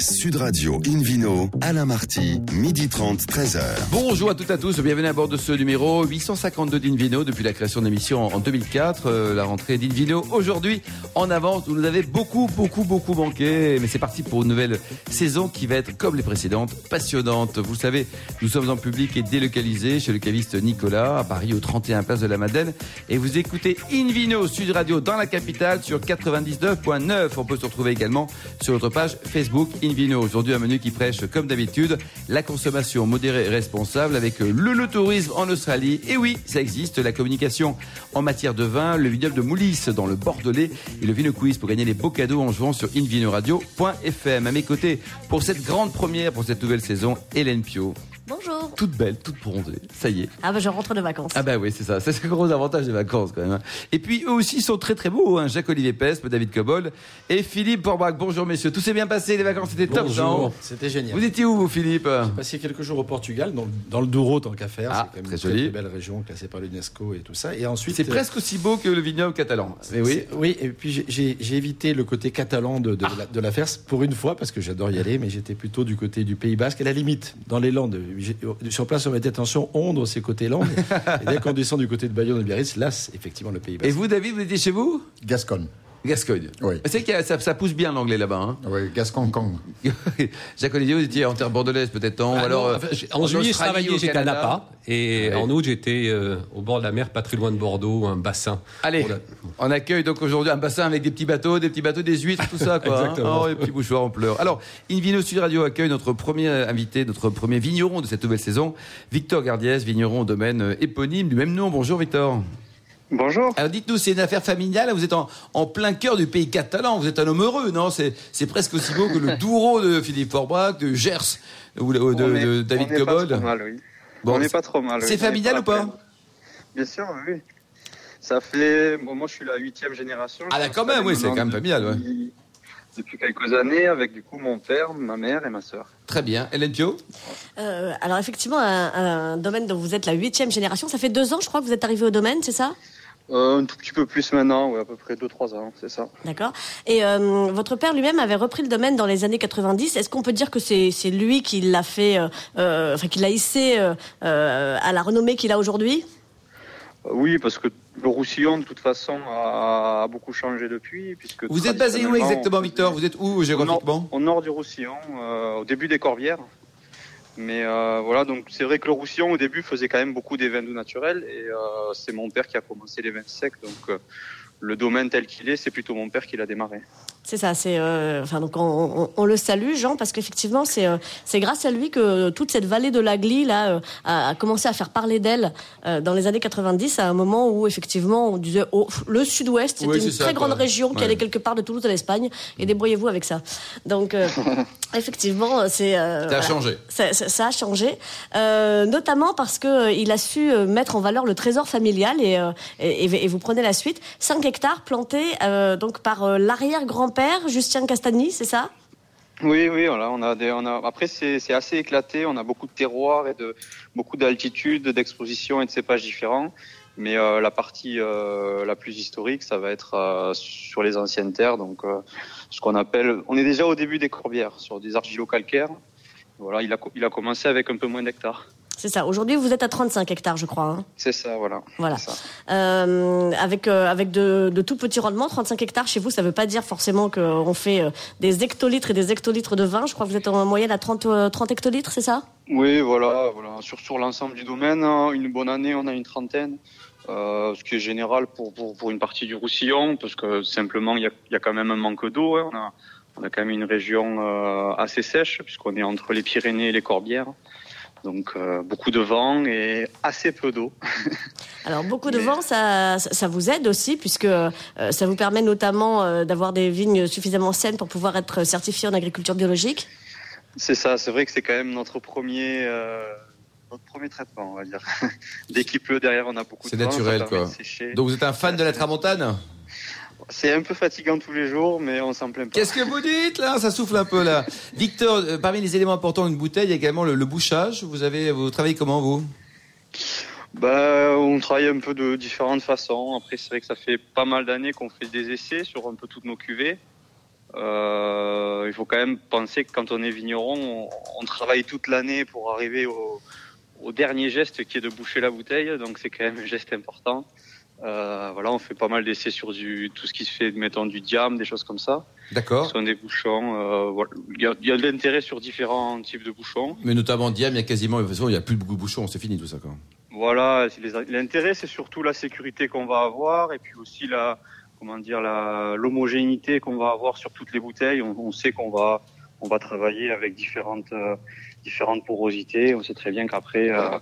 Sud Radio Invino, Alain Marty, midi 30, 13h. Bonjour à toutes et à tous, bienvenue à bord de ce numéro 852 d'Invino depuis la création de l'émission en 2004, euh, la rentrée d'Invino aujourd'hui en avance, vous nous avez beaucoup, beaucoup, beaucoup manqué, mais c'est parti pour une nouvelle saison qui va être comme les précédentes, passionnante. Vous le savez, nous sommes en public et délocalisés chez le caviste Nicolas à Paris au 31 place de la Madeleine et vous écoutez Invino Sud Radio dans la capitale sur 99.9. On peut se retrouver également sur notre page Facebook. Aujourd'hui, un menu qui prêche, comme d'habitude, la consommation modérée et responsable avec le, tourisme en Australie. Et oui, ça existe, la communication en matière de vin, le vignoble de Moulis dans le Bordelais et le Vino Quiz pour gagner les beaux cadeaux en jouant sur invinoradio.fm. À mes côtés, pour cette grande première, pour cette nouvelle saison, Hélène Pio. Toute belle, toute bronzée. Ça y est. Ah bah je rentre de vacances. Ah bah oui, c'est ça. C'est le gros avantage des vacances quand même. Hein. Et puis eux aussi sont très très beaux. Hein. Jacques-Olivier Pespe, David Cobol et Philippe Porbach. Bonjour messieurs. Tout s'est bien passé. Les vacances c'était top, Bonjour. C'était génial. Vous étiez où vous, Philippe J'ai passé quelques jours au Portugal, dans, dans le Douro tant qu'à faire. Ah, c'est quand très joli. une très, belle région classée par l'UNESCO et tout ça. Et ensuite, C'est euh, presque aussi beau que le vignoble catalan. Mais oui. c'est- Oui, et puis j'ai- évité le côté catalan de, de, Ah. la, de l'affaire pour une fois, parce que j'adore y aller, mais j'étais plutôt du côté du Pays Basque, à la limite, dans les Landes. Sur place, on dit attention, Ondre, c'est côté Landes. et dès qu'on descend du côté de Bayonne et Biarritz, là, c'est effectivement le Pays Et Basque. vous, David, vous étiez chez vous? Gascogne. Gascogne. Oui. C'est que ça, ça pousse bien l'anglais là-bas. Hein. Oui, Gascon-Kong. Jacques-Olivier, vous étiez en terre bordelaise peut-être, Ah alors, non, euh, enfin, en juillet, je travaillais, au j'étais à. Napa. Et Ouais. en août, j'étais euh, au bord de la mer, pas très loin de Bordeaux, un bassin. Allez, la- on accueille donc aujourd'hui un bassin avec des petits bateaux, des petits bateaux, des huîtres, tout ça, quoi. hein. Exactement. Oh, les petits bouchoirs en pleurs. Alors, Invino Sud Radio accueille notre premier invité, notre premier vigneron de cette nouvelle saison, Victor Gardiès, vigneron au domaine éponyme du même nom. Bonjour Victor. Bonjour. Alors dites-nous, c'est une affaire familiale, vous êtes en, en plein cœur du pays catalan, vous êtes un homme heureux, non? C'est, c'est presque aussi beau que le Douro de Philippe Forbach, de Gers, ou de, de- est- de David on est pas Cobol. trop mal, oui. Bon, on n'est c'est- pas trop mal. oui. c'est familial ou pas. Bien sûr, oui. Ça fait. Bon, moi, je suis la huitième génération. Ah, là, quand même, oui, c'est quand même familial, ouais. depuis- Depuis quelques années, avec du coup mon père, ma mère et ma sœur. Très bien. Hélène Pio Euh, alors effectivement, un, un domaine dont vous êtes la huitième génération, ça fait deux ans, je crois, que vous êtes arrivé au domaine, c'est ça? Euh, un tout petit peu plus maintenant, ouais, à peu près 2-3 ans, c'est ça. D'accord. Et euh, votre père lui-même avait repris le domaine dans les années 90. Est-ce qu'on peut dire que c'est c'est lui qui l'a fait, euh, euh, enfin qui l'a hissé euh, euh, à la renommée qu'il a aujourd'hui? Euh, oui, parce que le Roussillon, de toute façon, a, a beaucoup changé depuis. Puisque Vous êtes basé où exactement, Victor? Vous êtes où au nord, géographiquement? au nord du Roussillon, euh, au début des Corbières. Mais euh, voilà, donc c'est vrai que le Roussillon au début faisait quand même beaucoup des vins doux naturels et euh, c'est mon père qui a commencé les vins secs, donc euh, le domaine tel qu'il est, c'est plutôt mon père qui l'a démarré. C'est ça. C'est euh, enfin donc on, on- on le salue, Jean, parce qu'effectivement c'est euh, c'est grâce à lui que toute cette vallée de la Glie là euh, a, a commencé à faire parler d'elle dans les années 90 à un moment où effectivement on disait oh, le Sud-Ouest Oui, c'était c'est une ça, très grande région qui allait quelque part de Toulouse à l'Espagne et débrouillez-vous avec ça. Donc effectivement c'est Ça a voilà. changé. Ça, a changé, notamment parce que il a su mettre en valeur le trésor familial et, et, vous prenez la suite. 5 hectares plantés donc par euh, l'arrière-grand-père Justin Castagny, c'est ça? Oui, oui, voilà, on a après c'est assez éclaté, on a beaucoup de terroirs et de beaucoup d'altitude, d'exposition et de cépages différents. Mais euh, la partie euh, la plus historique, ça va être euh, sur les anciennes terres, donc ce qu'on appelle, on est déjà au début des corbières, sur des argilo-calcaires. Voilà, il a commencé avec un peu moins d'hectares. C'est ça. Aujourd'hui, vous êtes à 35 hectares, je crois. hein. C'est ça, voilà. Voilà. Ça. Euh, avec euh, avec de, de tout petits rendements, 35 hectares chez vous, ça ne veut pas dire forcément qu'on fait euh, des hectolitres et des hectolitres de vin. Je crois que vous êtes en moyenne à 30, euh, 30 hectolitres, c'est ça? Oui, voilà, voilà. Sur, sur l'ensemble du domaine, hein, une bonne année, on a une trentaine. Euh, ce qui est général pour, pour, pour une partie du Roussillon, parce que simplement, il y a, y a quand même un manque d'eau. hein. On, a, on a quand même une région euh, assez sèche, puisqu'on est entre les Pyrénées et les Corbières. Donc, euh, beaucoup de vent et assez peu d'eau. Alors beaucoup de Mais- vent, ça, ça, vous aide aussi puisque euh, ça vous permet notamment euh, d'avoir des vignes suffisamment saines pour pouvoir être certifié en agriculture biologique? C'est ça, c'est vrai que c'est quand même notre premier, euh, notre premier traitement, on va dire. Dès qu'il pleut derrière, on a beaucoup C'est de vent, ça naturel, quoi. de. Donc vous êtes un fan de la tramontane? C'est un peu fatigant tous les jours, mais on s'en plaint pas. Qu'est-ce que vous dites là? Ça souffle un peu là. Victor, euh, parmi les éléments importants d'une bouteille, il y a également le, le bouchage. Vous avez, vous travaillez comment vous? Bah, on travaille un peu de différentes façons. Après, c'est vrai que ça fait pas mal d'années qu'on fait des essais sur un peu toutes nos cuvées. Euh, il faut quand même penser que quand on est vigneron, on, on travaille toute l'année pour arriver au, au dernier geste qui est de boucher la bouteille. Donc c'est quand même un geste important. Euh, voilà, on fait pas mal d'essais sur du, tout ce qui se fait, mettons du diam, des choses comme ça. D'accord. Ce sont des bouchons. euh, voilà. Il y a, il y a de l'intérêt sur différents types de bouchons. Mais notamment Diam, il y a quasiment, de toute façon, il n'y a plus beaucoup de bouchons, c'est fini tout ça quand. Voilà, l'intérêt, c'est surtout la sécurité qu'on va avoir et puis aussi la, comment dire, la, l'homogénéité qu'on va avoir sur toutes les bouteilles. On, on sait qu'on va, on va travailler avec différentes, euh, différentes porosités. On sait très bien qu'après, euh,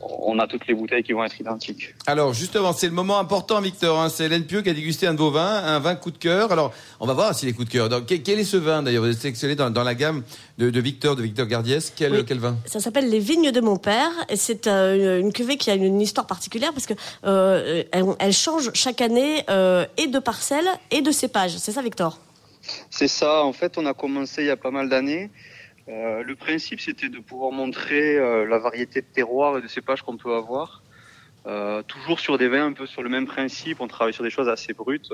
on a toutes les bouteilles qui vont être identiques. Alors justement, c'est le moment important, Victor. hein. C'est Hélène Pieux qui a dégusté un de vos vins, un vin coup de cœur. Alors, on va voir si les coups de cœur. Donc, quel, est ce vin d'ailleurs? Vous êtes sélectionné dans, dans la gamme de, de Victor, de Victor Gardiès. Quel, Oui. quel vin? Ça s'appelle Les Vignes de mon père. Et c'est euh, une cuvée qui a une histoire particulière parce que euh, elle, elle change chaque année euh, et de parcelles et de cépage. C'est ça, Victor? C'est ça. En fait, on a commencé il y a pas mal d'années. Euh, le principe, c'était de pouvoir montrer euh, la variété de terroirs et de cépages qu'on peut avoir. Euh, toujours sur des vins un peu sur le même principe. On travaille sur des choses assez brutes.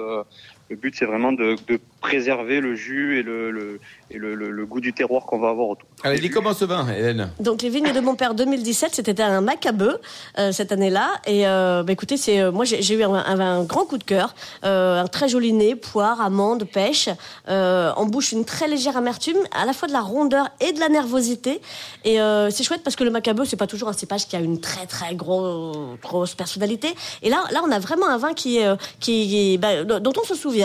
Le but, c'est vraiment de, de préserver le jus et le, le, et le, le- le goût du terroir qu'on va avoir autour. Il dit comment ce vin, Hélène Donc les vignes de mon père 2017, c'était un macabeu euh, cette année-là. Et euh, bah, écoutez, c'est euh, moi j'ai j'ai eu un, un- un grand coup de cœur, euh, un très joli nez, poire, amande, pêche, euh, en bouche une très légère amertume, à la fois de la rondeur et de la nervosité. Et euh, c'est chouette parce que le macabeu c'est pas toujours un cépage qui a une très très gros, grosse personnalité. Et là, là on a vraiment un vin qui est qui, qui- bah, dont on se souvient,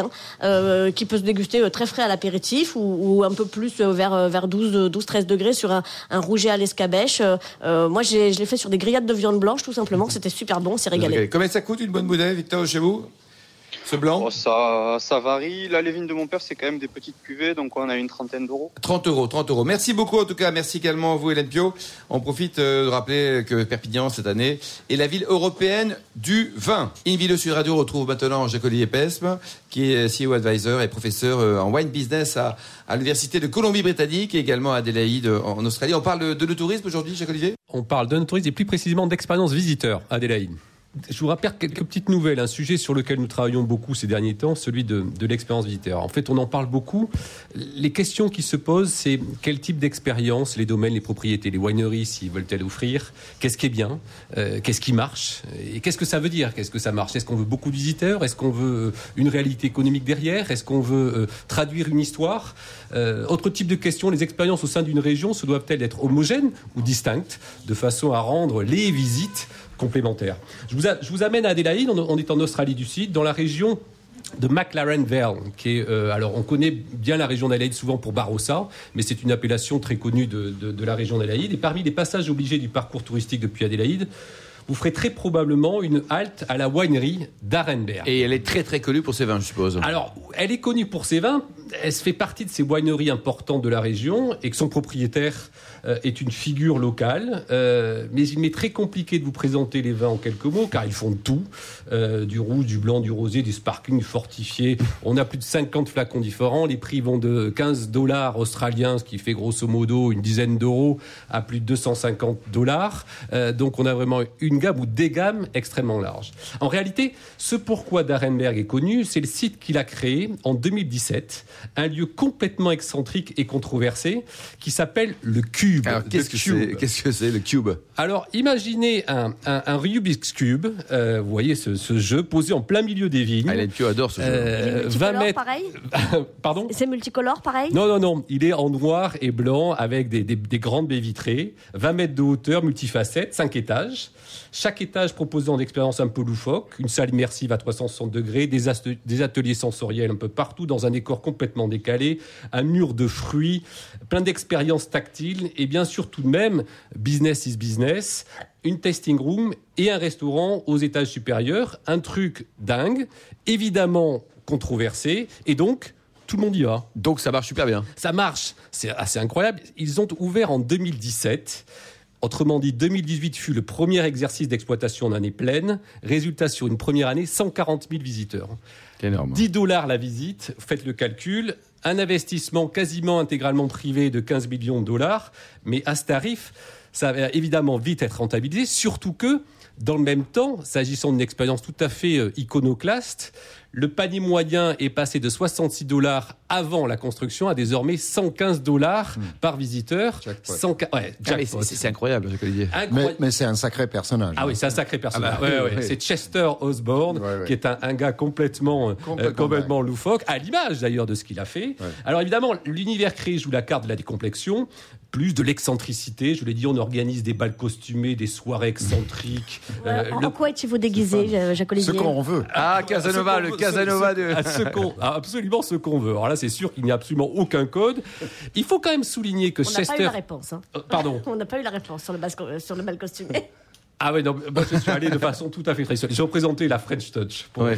euh, qui peut se déguster euh, très frais à l'apéritif ou, ou un peu plus euh, vers vers 12 12 13 degrés sur un, un rouget à l'escabèche. Euh, moi, je l'ai fait sur des grillades de viande blanche, tout simplement. C'était super bon, c'est régalé. Combien ça coûte une bonne bouteille, Victor, chez vous? Ce blanc Oh, ça, ça varie. Là, les vignes de mon père, c'est quand même des petites cuvées, donc on a une trentaine d'euros. 30 euros, 30 euros. Merci beaucoup en tout cas. Merci également à vous, Hélène Pio. On profite euh, de rappeler que Perpignan, cette année, est la ville européenne du vin. In sur Radio retrouve maintenant Jacques-Olivier Pesme, qui est CEO advisor et professeur euh, en wine business à, à l'Université de Colombie-Britannique et également à Adélaïde euh, en Australie. On parle de, de le tourisme aujourd'hui, Jacques-Olivier? On parle d'un tourisme et plus précisément d'expérience visiteur, Adélaïde. Je vous rappelle quelques petites nouvelles, un sujet sur lequel nous travaillons beaucoup ces derniers temps, celui de, l'expérience visiteur. En fait, on en parle beaucoup. Les questions qui se posent, c'est quel type d'expérience, les domaines, les propriétés, les wineries, s'ils veulent-elles offrir, qu'est-ce qui est bien, euh, qu'est-ce qui marche, et qu'est-ce que ça veut dire, qu'est-ce que ça marche? Est-ce qu'on veut beaucoup de visiteurs? Est-ce qu'on veut euh, une réalité économique derrière? Est-ce qu'on veut euh, traduire une histoire? Autre type de question, les expériences au sein d'une région se doivent-elles être homogènes ou distinctes, de façon à rendre les visites complémentaires je vous, a- je vous amène à Adélaïde, on, on est en Australie du Sud, dans la région de McLaren Vale, qui est, euh, alors on connaît bien la région d'Adélaïde souvent pour Barossa, mais c'est une appellation très connue de, de- de la région d'Adélaïde. Et parmi les passages obligés du parcours touristique depuis Adélaïde, vous ferez très probablement une halte à la winery d'Arenberg. Et elle est très très connue pour ses vins, je suppose. Alors, elle est connue pour ses vins. Elle se fait partie de ces wineries importantes de la région et que son propriétaire euh, est une figure locale. Euh, mais il m'est très compliqué de vous présenter les vins en quelques mots car ils font tout. Euh, du rouge, du blanc, du rosé, du sparkling, du fortifié. On a plus de 50 flacons différents. Les prix vont de 15 dollars australiens, ce qui fait grosso modo une dizaine d'euros, à plus de 250 dollars. Donc on a vraiment une gamme ou des gammes extrêmement larges. En réalité, ce pourquoi Darenberg est connu, c'est le site qu'il a créé en 2017, un lieu complètement excentrique et controversé qui s'appelle le Cube. Alors, qu'est-ce The que Cube. c'est Qu'est-ce que c'est le cube Alors, imaginez un, un, un Rubik's Cube, euh, vous voyez ce, ce jeu posé en plein milieu des vignes. Ah, Hélène Pio adore ce jeu. Euh, C'est 20 multicolore, mètres. pareil Pardon C'est multicolore, pareil non, non, non. Il est en noir et blanc avec des, des- des grandes baies vitrées, 20 mètres de hauteur, multifacettes, 5 étages. Chaque étage proposant une expérience un peu loufoque, une salle immersive à 360 degrés, des, des ateliers sensoriels un peu partout dans un décor complètement décalé, un mur de fruits, plein d'expériences tactiles et bien sûr tout de même, business is business, une tasting room et un restaurant aux étages supérieurs, un truc dingue, évidemment controversé et donc tout le monde y va. Donc ça marche super bien. Ça marche, c'est assez incroyable. Ils ont ouvert en 2017. Autrement dit, 2018 fut le premier exercice d'exploitation en année pleine. Résultat sur une première année, 140 000 visiteurs. Énorme. 10 dollars la visite, faites le calcul. Un investissement quasiment intégralement privé de 15 millions de dollars. Mais à ce tarif, ça va évidemment vite être rentabilisé, surtout que Dans le même temps, s'agissant d'une expérience tout à fait euh, iconoclaste, le panier moyen est passé de 66 dollars avant la construction à désormais 115 dollars par visiteur. Jackpot. 100 ouais, Ah, jackpot. c'est- C'est incroyable, Jacques Olivier. Incroyable. Mais, mais c'est un sacré personnage. Ah oui, c'est un sacré personnage. Ah bah, Ouais, ouais. C'est Chester Osborne, Ouais, ouais. qui est un, un gars complètement, euh, Complètement loufoque, à l'image d'ailleurs de ce qu'il a fait. Alors évidemment, l'univers créé joue la carte de la décomplexion, plus de l'excentricité. Je l'ai dit, on organise des balles costumées, des soirées excentriques. Euh, en, le- quoi étiez-vous déguisé, Jacques Ce Olivier qu'on veut. Ah, Casanova, ce le Casanova ce- de. ce- ce qu'on- absolument ce qu'on veut. Alors là, c'est sûr qu'il n'y a absolument aucun code. Il faut quand même souligner que On n'a pas eu Chester. la réponse. hein. Euh, pardon. On n'a pas eu la réponse sur le, bas, sur le bal costumé. Ah ouais, non, moi je suis allé de façon tout à fait traditionnelle. J'ai représenté la French Touch. pour- Ouais.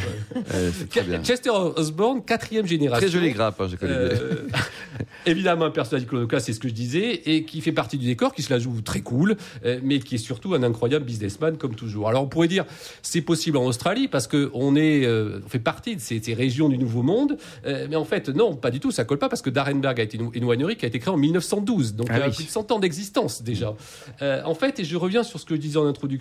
Euh, très bien. Chester Osborne, quatrième génération. Très jolie grappe, hein, Jacques Olivier. Euh, évidemment un personnage iconoclaste, c'est ce que je disais, et qui fait partie du décor, qui se la joue très cool, euh, mais qui est surtout un incroyable businessman comme toujours. Alors on pourrait dire c'est possible en Australie parce que on est, euh, on fait partie de ces, ces régions du Nouveau Monde, mais en fait non, pas du tout, ça colle pas parce que D'Arenberg a été une, winery qui a été créée en 1912, donc Ah il y a oui. plus de 100 ans d'existence déjà. En fait, et je reviens sur ce que je disais en introduction,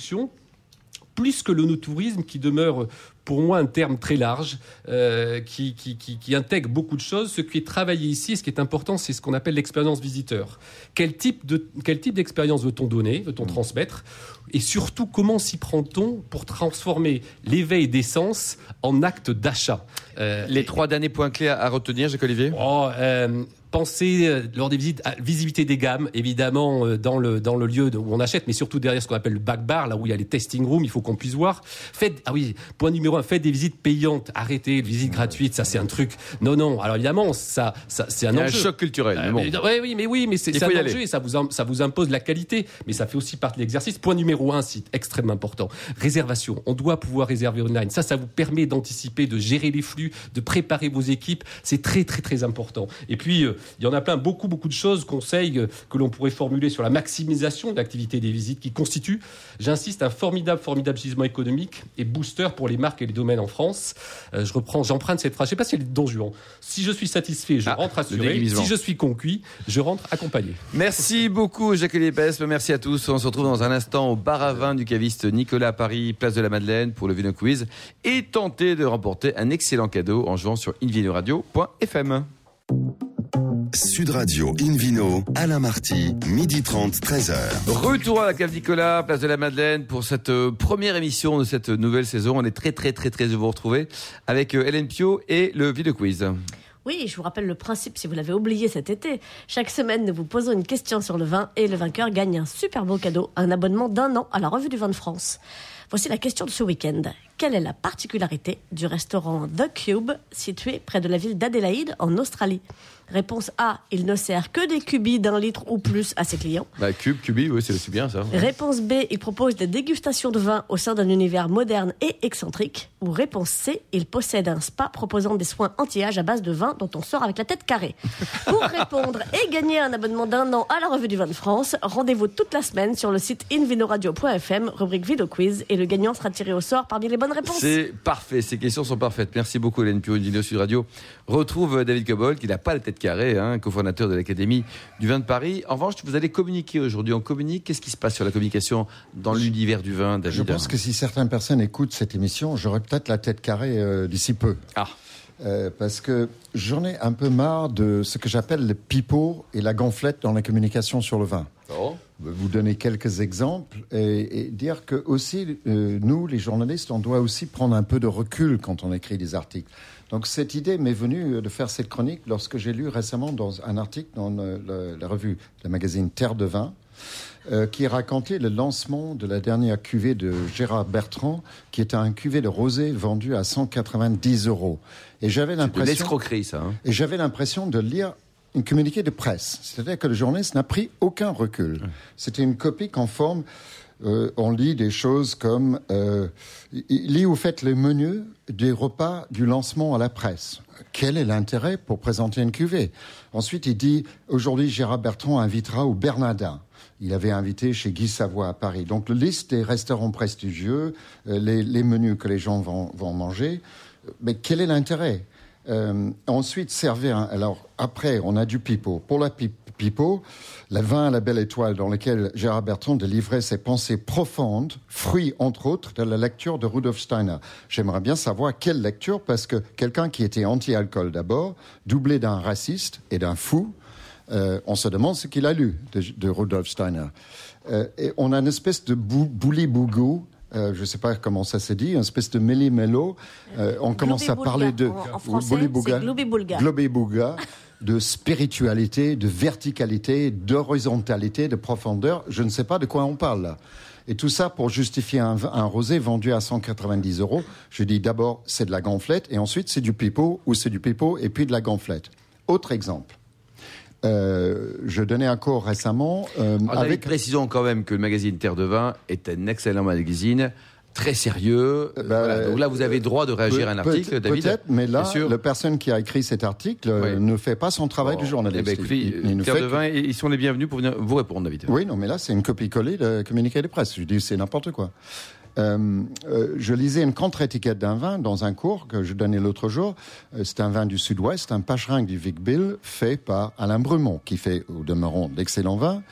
plus que le no-tourisme qui demeure pour moi un terme très large euh, qui, qui, qui, qui intègre beaucoup de choses. Ce qui est travaillé ici, ce qui est important, c'est ce qu'on appelle l'expérience visiteur. Quel type de quel type d'expérience veut-on donner, veut-on transmettre, et surtout comment s'y prend-on pour transformer l'éveil des sens en acte d'achat? Euh, Les trois derniers points clés à à retenir, Jacques Olivier Oh, euh, penser euh, lors des visites à visibilité des gammes, évidemment euh, dans le dans le lieu où on achète, mais surtout derrière ce qu'on appelle le back bar, là où il y a les testing rooms, il faut qu'on puisse voir. Faites ah oui, point numéro un, faites des visites payantes, arrêtez les visites gratuites, ça c'est un truc. Non non, alors évidemment ça ça c'est un Il y a un choc culturel. Euh, mais bon. mais- ouais, oui, mais oui, mais c'est un aller. enjeu et ça vous, ça vous impose la qualité, mais ça fait aussi partie de l'exercice. Point numéro un, c'est extrêmement important. Réservation. On doit pouvoir réserver online. Ça, ça vous permet d'anticiper, de gérer les flux, de préparer vos équipes. C'est très, très, très important. Et puis, euh, il y en a plein, beaucoup, beaucoup de choses, conseils euh, que l'on pourrait formuler sur la maximisation de l'activité des visites qui constitue, j'insiste, un formidable, formidable gisement économique et booster pour les marques et les domaines en France. Euh, je reprends, j'emprunte cette phrase. Je sais pas si elle est Don Juan. Si je suis satisfait, je Ah, rentre assuré. Si je suis conquis, je rentre accompagné. Merci beaucoup, Jacques Olivier Pesme. Merci à tous. On se retrouve dans un instant au bar à vin du caviste Nicolas à Paris, place de la Madeleine, pour le Vino Quiz. Et tenter de remporter un excellent cadeau en jouant sur invinoradio.fm. Sud Radio Invino, Alain Marty, midi 30, 13h. Retour à la cave Nicolas, place de la Madeleine, pour cette euh, première émission de cette nouvelle saison. On est très, très, très, très heureux de vous retrouver avec euh, Hélène Pio et le Vino Quiz. Oui, je vous rappelle le principe si vous l'avez oublié cet été. Chaque semaine, nous vous posons une question sur le vin et le vainqueur gagne un super beau cadeau, un abonnement d'un an à la Revue du Vin de France. Voici la question de ce week-end. Quelle est la particularité du restaurant The Cube situé près de la ville d'Adélaïde en Australie? Réponse A, il ne sert que des cubis d'un litre ou plus à ses clients. Bah, Cube, Cubi, oui, c'est c'est bien ça. Réponse B, il propose des dégustations de vin au sein d'un univers moderne et excentrique. Ou réponse C, il possède un spa proposant des soins anti-âge à base de vin dont on sort avec la tête carrée. Pour répondre et gagner un abonnement d'un an à la Revue du Vin de France, rendez-vous toute la semaine sur le site invinoradio.fm, rubrique Vidéo Quiz, et le gagnant sera tiré au sort parmi les bonnes réponses. C'est parfait, ces questions sont parfaites. Merci beaucoup Hélène Pio, Dino Sud Radio. Retrouve David Cobol, qui n'a pas la tête carrée, hein, cofondateur de l'Académie du vin de Paris. En revanche, vous allez communiquer aujourd'hui. On communique. Qu'est-ce qui se passe sur la communication dans l'univers du vin, David Je pense que si certaines personnes écoutent cette émission, j'aurai peut-être la tête carrée euh, d'ici peu. Ah, Euh, parce que j'en ai un peu marre de ce que j'appelle le pipeau et la gonflette dans la communication sur le vin. vais vous donner quelques exemples et, et dire que aussi euh, nous, les journalistes, on doit aussi prendre un peu de recul quand on écrit des articles. Donc cette idée m'est venue de faire cette chronique lorsque j'ai lu récemment dans un article dans le- le- la revue, le magazine Terre de Vin, euh, qui racontait le lancement de la dernière cuvée de Gérard Bertrand, qui était un cuvée de rosé vendu à 190 euros. Et j'avais l'impression l'escroquerie, ça. hein. et j'avais l'impression de lire une communiqué de presse. C'est-à-dire que le journaliste n'a pris aucun recul. C'était une copie conforme. Euh, on lit des choses comme euh, il lit ou faites le menu des repas du lancement à la presse. Quel est l'intérêt pour présenter une cuvée? Ensuite, il dit aujourd'hui Gérard Bertrand invitera au Bernardin. Il avait invité chez Guy Savoie à Paris. Donc, la liste des restaurants prestigieux, euh, les, les menus que les gens vont, manger. Mais quel est l'intérêt? Ensuite, servir. un- alors, après, on a du pipeau. Pour la pi- pipeau, le vin à la belle étoile, dans lequel Gérard Bertrand délivrait ses pensées profondes, fruit, entre autres, de la lecture de Rudolf Steiner. J'aimerais bien savoir quelle lecture, parce que quelqu'un qui était anti-alcool d'abord, doublé d'un raciste et d'un fou, euh, on se demande ce qu'il a lu de, de Rudolf Steiner. Euh, et on a une espèce de bou, bouli-bougou, euh, je ne sais pas comment ça se dit, une espèce de méli-mélo. Euh, on commence à parler de... En- en français. Globi-boulga, de spiritualité, de verticalité, d'horizontalité, de profondeur. Je ne sais pas de quoi on parle là. Et tout ça pour justifier un, rosé vendu à 190 euros. Je dis d'abord c'est de la gonflette et ensuite c'est du pipeau ou c'est du pipeau et puis de la gonflette. Autre exemple. Euh, je donnais un cours récemment euh, avec précisons quand même que le magazine Terre de Vin est un excellent magazine, très sérieux. bah, Voilà. Donc là, vous avez le droit de réagir à un article, peut- David. Peut-être, mais là, la personne qui a écrit cet article euh, ne fait pas son travail Bon. de journaliste. Ben, écoutez, Il- il ne Terre fait de que- Vin, ils sont les bienvenus pour venir vous répondre, David. Oui, non, mais là, c'est une copie-collée de communiqué de presse. Je dis, c'est n'importe quoi. Euh, euh, je lisais une contre-étiquette d'un vin dans un cours que je donnais l'autre jour. Euh, c'est un vin du Sud-Ouest, un Pacherin du Vic Bill, fait par Alain Brumont, qui fait, au demeurant, d'excellents vins.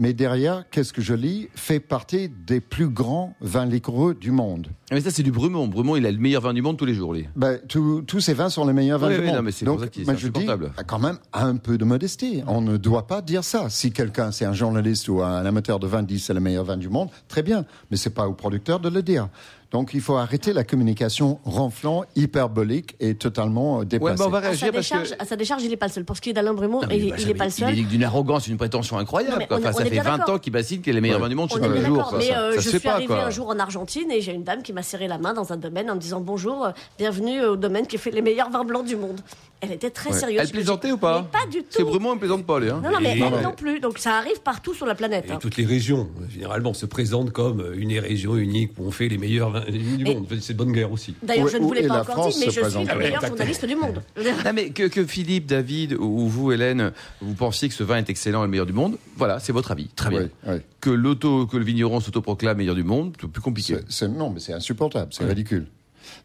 Mais derrière, qu'est-ce que je lis Fait partie des plus grands vins liquoreux du monde. Ah, Mais ça, c'est du Brumont. Brumont, il a le meilleur vin du monde tous les jours, lui. Ben, tous- ces vins sont les meilleurs vins Oui, du oui, monde. non, mais pour Donc, ça c'est je dis, quand même un peu de modestie. On ne doit pas dire ça. Si quelqu'un, c'est un journaliste ou un amateur de vin, dit c'est le meilleur vin du monde, très bien. Mais c'est pas au producteur de le dire. Donc, il faut arrêter la communication renflant, hyperbolique et totalement euh, Ouais, dépassée. mais on va À sa, réagir parce décharge, que. à sa décharge, il n'est pas le seul. Pour ce qui est d'Alain Brumont, Non, il bah, n'est pas le seul. Il est d'une arrogance, une prétention incroyable. Non, mais quoi. on Enfin, on ça fait bien 20 d'accord. ans qu'il bassine qu'il est le meilleur Ouais. vin du monde On chaque jour. mais euh, ça je suis arrivée quoi. un jour en Argentine et j'ai une dame qui m'a serré la main dans un domaine en me disant bonjour, euh, bienvenue au domaine qui fait les meilleurs vins blancs du monde. Elle était très Ouais. sérieuse. Elle plaisantait ou pas Mais Pas du C'est tout. Brumont, elle plaisante pas, lui. hein. Non, non, mais Et- elle non, non plus. Donc ça arrive partout sur la planète. Et hein. toutes les régions, euh, généralement, se présentent comme euh, une région unique où on fait les meilleurs vins du Et- monde. C'est de bonne guerre aussi. D'ailleurs, je ne où vous l'ai est pas la encore France dit, mais je suis présente le Ah ouais, meilleur exactement. journaliste du monde. Non, mais que, que Philippe, David ou vous, Hélène, vous pensiez que ce vin est excellent et le meilleur du monde, voilà, c'est votre avis. Très bien. Oui, oui. Que l'auto, que le vigneron s'autoproclame meilleur du monde, c'est plus compliqué. C'est- c'est- non, mais c'est insupportable, c'est ridicule.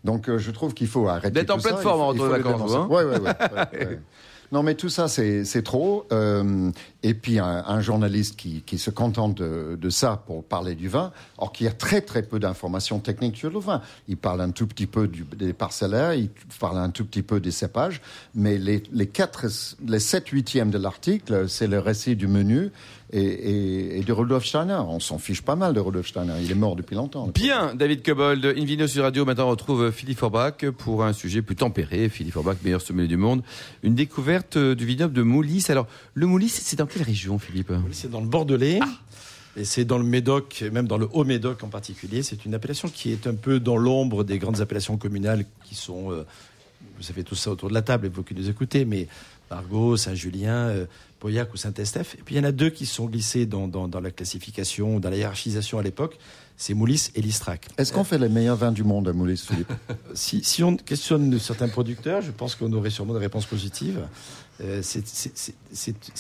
Donc euh, je trouve qu'il faut arrêter. D'être en pleine ça, forme entre vacances, hein. Ouais, ouais, ouais. Non, mais tout ça, c'est c'est trop. Euh, et puis, un, un journaliste qui, qui se contente de, de ça pour parler du vin, or qu'il y a très, très peu d'informations techniques sur le vin. Il parle un tout petit peu du, des parcellaires, il parle un tout petit peu des cépages, mais les, les, quatre, les 7 huitièmes de l'article, c'est le récit du menu et, et, et de Rudolf Steiner. On s'en fiche pas mal de Rudolf Steiner. Il est mort depuis longtemps. Bien, David Cobold, Invino sur Radio. Maintenant, on retrouve Philippe Forbach pour un sujet plus tempéré. Philippe Forbach, meilleur sommelier du monde. Une découverte euh, du vignoble de Moulis. Alors, le Moulis, c'est dans quelle région, Philippe? C'est dans le Bordelais. Ah. Et c'est dans le Médoc, et même dans le Haut-Médoc en particulier. C'est une appellation qui est un peu dans l'ombre des grandes appellations communales qui sont. euh, vous savez tout ça autour de la table, et vous qui nous écoutez, mais Margot, Saint-Julien, euh, Pauillac ou Saint-Estèphe. Et puis il y en a deux qui sont glissés dans, dans- dans la classification, dans la hiérarchisation à l'époque. C'est Moulis et Listrac. Est-ce qu'on fait les meilleurs vins du monde à Moulis, Philippe Si, si on questionne certains producteurs, je pense qu'on aurait sûrement des réponses positives. Euh, c'est-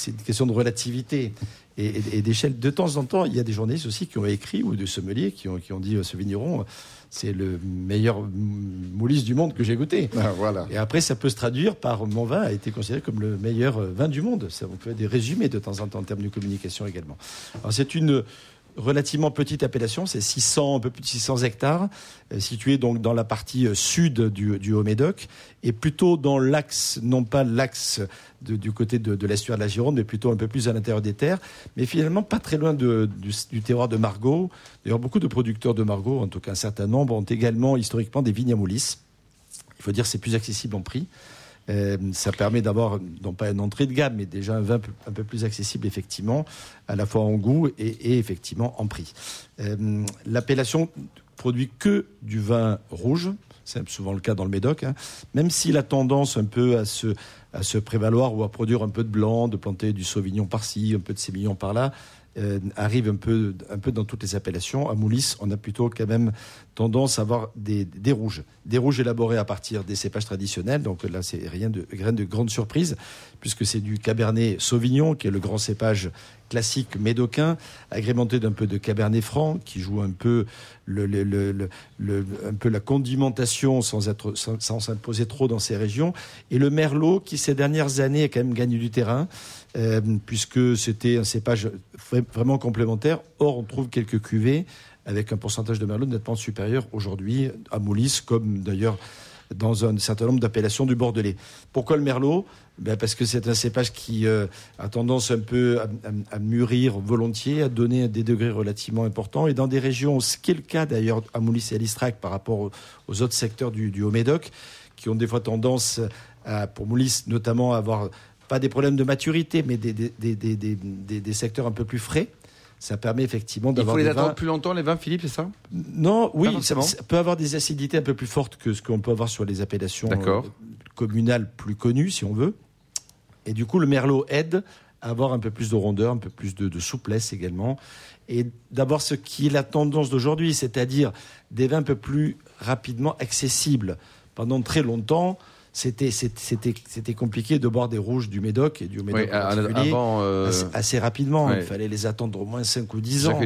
une question de relativité et, et- et d'échelle. De temps en temps, il y a des journalistes aussi qui ont écrit ou des sommeliers qui ont, qui ont dit euh, ce vigneron, c'est le meilleur moulis du monde que j'ai goûté. Ah, Voilà. Et après, ça peut se traduire par mon vin a été considéré comme le meilleur euh, vin du monde. Ça, on peut faire des résumés de temps en temps en termes de communication également. Alors, c'est une relativement petite appellation, c'est 600, un peu plus de 600 hectares, euh, située donc dans la partie euh, sud du, du Haut-Médoc, et plutôt dans l'axe, non pas l'axe du côté de, l'estuaire de la Gironde, mais plutôt un peu plus à l'intérieur des terres, mais finalement pas très loin du, terroir de Margaux. D'ailleurs, beaucoup de producteurs de Margaux, en tout cas un certain nombre, ont également historiquement des vignes à Moulis. Il faut dire que c'est plus accessible en prix. Euh, ça permet d'avoir, non pas une entrée de gamme, mais déjà un vin un peu, plus accessible, effectivement, à la fois en goût et, effectivement en prix. Euh, L'appellation produit que du vin rouge, c'est souvent le cas dans le Médoc, hein, même s'il a tendance un peu à se à se prévaloir ou à produire un peu de blanc, de planter du sauvignon par-ci, un peu de sémillon par-là, euh, arrive un peu, un peu dans toutes les appellations. À Moulis, on a plutôt quand même tendance à avoir des, des rouges. Des rouges élaborés à partir des cépages traditionnels. Donc là, c'est rien de, rien de grande surprise, puisque c'est du Cabernet Sauvignon, qui est le grand cépage classique médocain, agrémenté d'un peu de Cabernet Franc, qui joue un peu, le, le, le, le un peu la condimentation sans, être, s'imposer trop dans ces régions. Et le Merlot, qui ces dernières années a quand même gagné du terrain. Euh, puisque c'était un cépage vraiment complémentaire. Or, on trouve quelques cuvées avec un pourcentage de merlot nettement supérieur aujourd'hui à Moulis, comme d'ailleurs dans un certain nombre d'appellations du Bordelais. Pourquoi le merlot? Ben Parce que c'est un cépage qui euh, a tendance un peu à, mûrir volontiers, à donner des degrés relativement importants. Et dans des régions, ce qui est le cas d'ailleurs à Moulis et à l'Istrac par rapport aux, autres secteurs du, Haut-Médoc, qui ont des fois tendance, à, pour Moulis notamment, à avoir pas des problèmes de maturité, mais des, secteurs un peu plus frais. Ça permet effectivement d'avoir. Il faut les attendre vins... plus longtemps, les vins, Philippe, c'est ça? Non, oui, ça, ça, peut avoir des acidités un peu plus fortes que ce qu'on peut avoir sur les appellations euh, communales plus connues, si on veut. Et du coup, le merlot aide à avoir un peu plus de rondeur, un peu plus de, de souplesse également. Et d'avoir ce qui est la tendance d'aujourd'hui, c'est-à-dire des vins un peu plus rapidement accessibles. Pendant très longtemps, c'était c'était c'était compliqué de boire des rouges du Médoc et du Médoc oui, avant, euh... assez, assez, rapidement. Ouais. Il fallait les attendre au moins 5 ou 10 ans.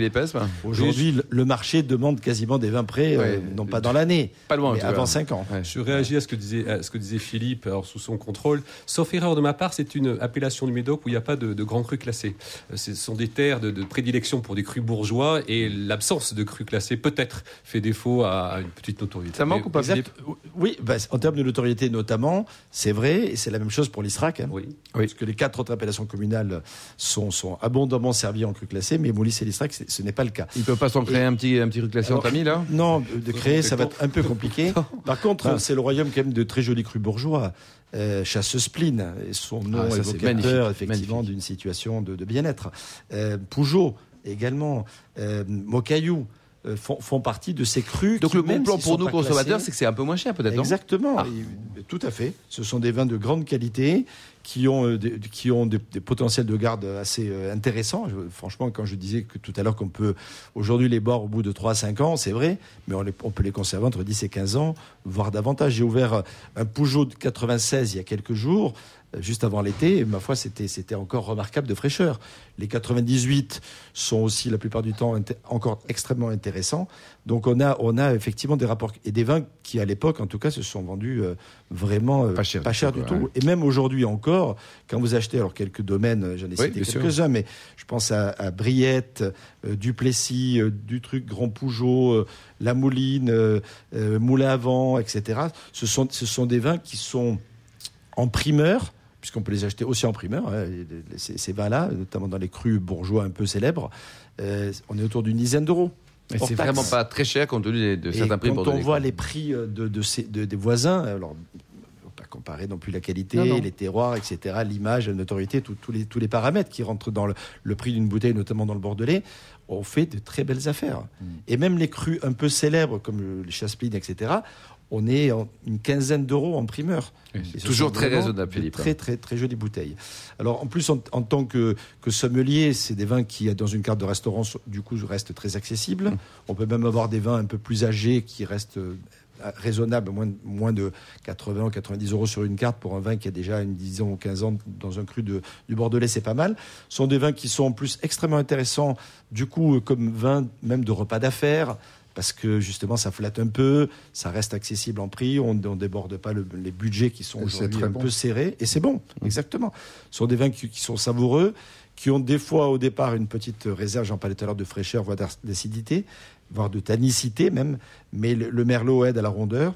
Aujourd'hui, oui, le marché demande quasiment des vins prêts, ouais. euh, non pas dans l'année, pas loin, mais avant 5 ans. Je réagis à ce que disait à ce que disait Philippe, alors sous son contrôle. Sauf erreur de ma part, c'est une appellation du Médoc où il n'y a pas de, de grands crus classés. Ce sont des terres de, de prédilection pour des crus bourgeois et l'absence de crus classés peut-être fait défaut à une petite notoriété. Ça manque ou pas exact, Oui, bah, en termes de notoriété notamment c'est vrai, et c'est la même chose pour l'ISRAC. Hein, oui. Parce que les quatre autres appellations communales sont, sont abondamment servies en cru classé, mais Moulis et l'ISRAC, ce n'est pas le cas. Ils ne peuvent pas s'en créer et, un, petit, un petit cru classé en famille, là Non, de créer, ça va être un peu compliqué. Par contre, ah. c'est le royaume quand même de très jolis crus bourgeois. Euh, chasse spleen, et son nom ah, évocateur effectivement d'une situation de, de bien-être. Euh, Pougeot également, euh, Mocaillou, font, font, partie de ces crus. Donc le bon plan pour nous consommateurs, c'est que c'est un peu moins cher peut-être. Exactement, ah. Tout à fait. Ce sont des vins de grande qualité qui ont, euh, des, qui ont des, des, potentiels de garde assez euh, intéressants. Je, franchement, quand je disais que tout à l'heure qu'on peut aujourd'hui les boire au bout de 3 à 5 ans, c'est vrai, mais on, les, on, peut les conserver entre 10 et 15 ans, voire davantage. J'ai ouvert un Peugeot de 96 il y a quelques jours juste avant l'été, et ma foi, c'était, c'était encore remarquable de fraîcheur. Les 98 sont aussi la plupart du temps encore extrêmement intéressants. Donc on a, on a effectivement des rapports et des vins qui, à l'époque, en tout cas, se sont vendus euh, vraiment euh, pas cher, pas cher du tout. Ouais. Et même aujourd'hui encore, quand vous achetez, alors quelques domaines, j'en ai cité quelques-uns, mais je pense à, à Briette, euh, Duplessis, euh, du truc Grand Pougeot, euh, La Mouline, Moulin à Vent, etc. Ce sont, ce sont des vins qui sont en primeur, puisqu'on peut les acheter aussi en primeur, hein, ces, ces vins-là, notamment dans les crus bourgeois un peu célèbres, euh, on est autour d'une dizaine d'euros. C'est vraiment pas très cher compte tenu de, certains prix. Quand on voit les prix de, de, ces, de, des voisins, alors pas comparer non plus la qualité, non, non. les terroirs, etc., l'image, la notoriété, tous les, tous les paramètres qui rentrent dans le, le prix d'une bouteille, notamment dans le Bordelais, on fait de très belles affaires. Mmh. Et même les crus un peu célèbres comme les Chaspline, etc., on est en une quinzaine d'euros en primeur. Oui, toujours très raisonnable, Philippe. Très, très, très jolies bouteilles. Alors, en plus, en, en tant que, que sommelier, c'est des vins qui, dans une carte de restaurant, du coup, restent très accessibles. Mmh. On peut même avoir des vins un peu plus âgés qui restent raisonnable, moins, moins de 80 ou 90 euros sur une carte pour un vin qui a déjà une 10 ans ou 15 ans dans un cru de, du Bordelais, c'est pas mal. Ce sont des vins qui sont en plus extrêmement intéressants, du coup, comme vin même de repas d'affaires, parce que justement ça flatte un peu, ça reste accessible en prix, on ne déborde pas le, les budgets qui sont aujourd'hui un bon. peu serrés, et c'est bon, mmh. exactement. Ce sont des vins qui, qui, sont savoureux, qui ont des fois au départ une petite réserve, j'en parlais tout à l'heure, de fraîcheur, voire d'acidité, voire de tannicité même, mais le, merlot aide à la rondeur.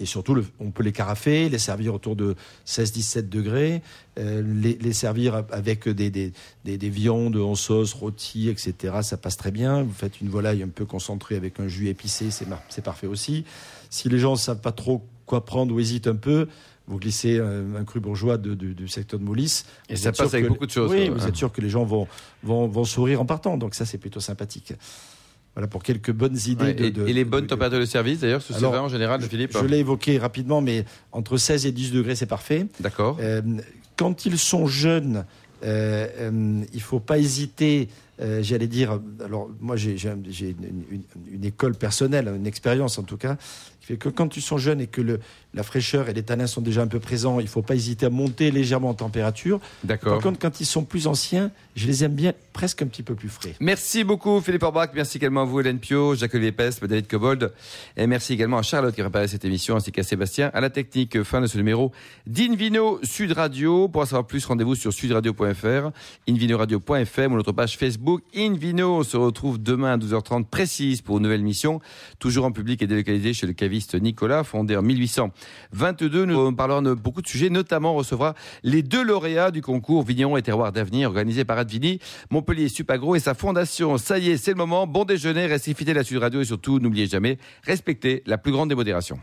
Et surtout, on peut les carafer, les servir autour de 16-17 degrés, euh, les, servir avec des, des, viandes en sauce, rôties, etc. Ça passe très bien. Vous faites une volaille un peu concentrée avec un jus épicé, c'est parfait aussi. Si les gens ne savent pas trop quoi prendre ou hésitent un peu, vous glissez un, un cru bourgeois de, de, du secteur de Moulis. Et ça passe avec que, beaucoup de choses. Oui, vous êtes sûr que les gens vont, vont, vont sourire en partant. Donc ça, c'est plutôt sympathique. voilà, pour quelques bonnes idées. Ouais, et, de- et les bonnes de- températures de service, d'ailleurs, ce serait en général, Philippe Je l'ai évoqué rapidement, mais entre 16 et 10 degrés, c'est parfait. D'accord. Euh, quand ils sont jeunes, euh, euh, il faut pas hésiter. Euh, J'allais dire, alors moi j'ai j'ai un- j'ai une, une- une école personnelle, une expérience en tout cas, qui fait que quand ils sont jeunes et que le, la fraîcheur et les tanins sont déjà un peu présents, il faut pas hésiter à monter légèrement en température. Par D'accord. contre, quand ils sont plus anciens, je les aime bien presque un petit peu plus frais. Merci beaucoup Philippe Orbach, merci également à vous Hélène Pio, Jacques-Olivier Pest, David Cobold, et merci également à Charlotte qui a préparé cette émission, ainsi qu'à Sébastien à la technique. Fin de ce numéro d'Invino Sud Radio. Pour en savoir plus, rendez-vous sur sudradio.fr, invinoradio.fm ou notre page Facebook Invino. Se retrouve demain à 12h30 précise pour une nouvelle mission, toujours en public et délocalisé chez le caviste Nicolas, fondé en 1822. Nous parlerons de beaucoup de sujets, notamment on recevra les deux lauréats du concours Vigneron et Terroir d'avenir organisé par Advini, Montpellier Supagro et sa fondation. Ça y est, c'est le moment. Bon déjeuner, restez fidèles à Sud Radio et surtout, n'oubliez jamais, respectez la plus grande des modérations.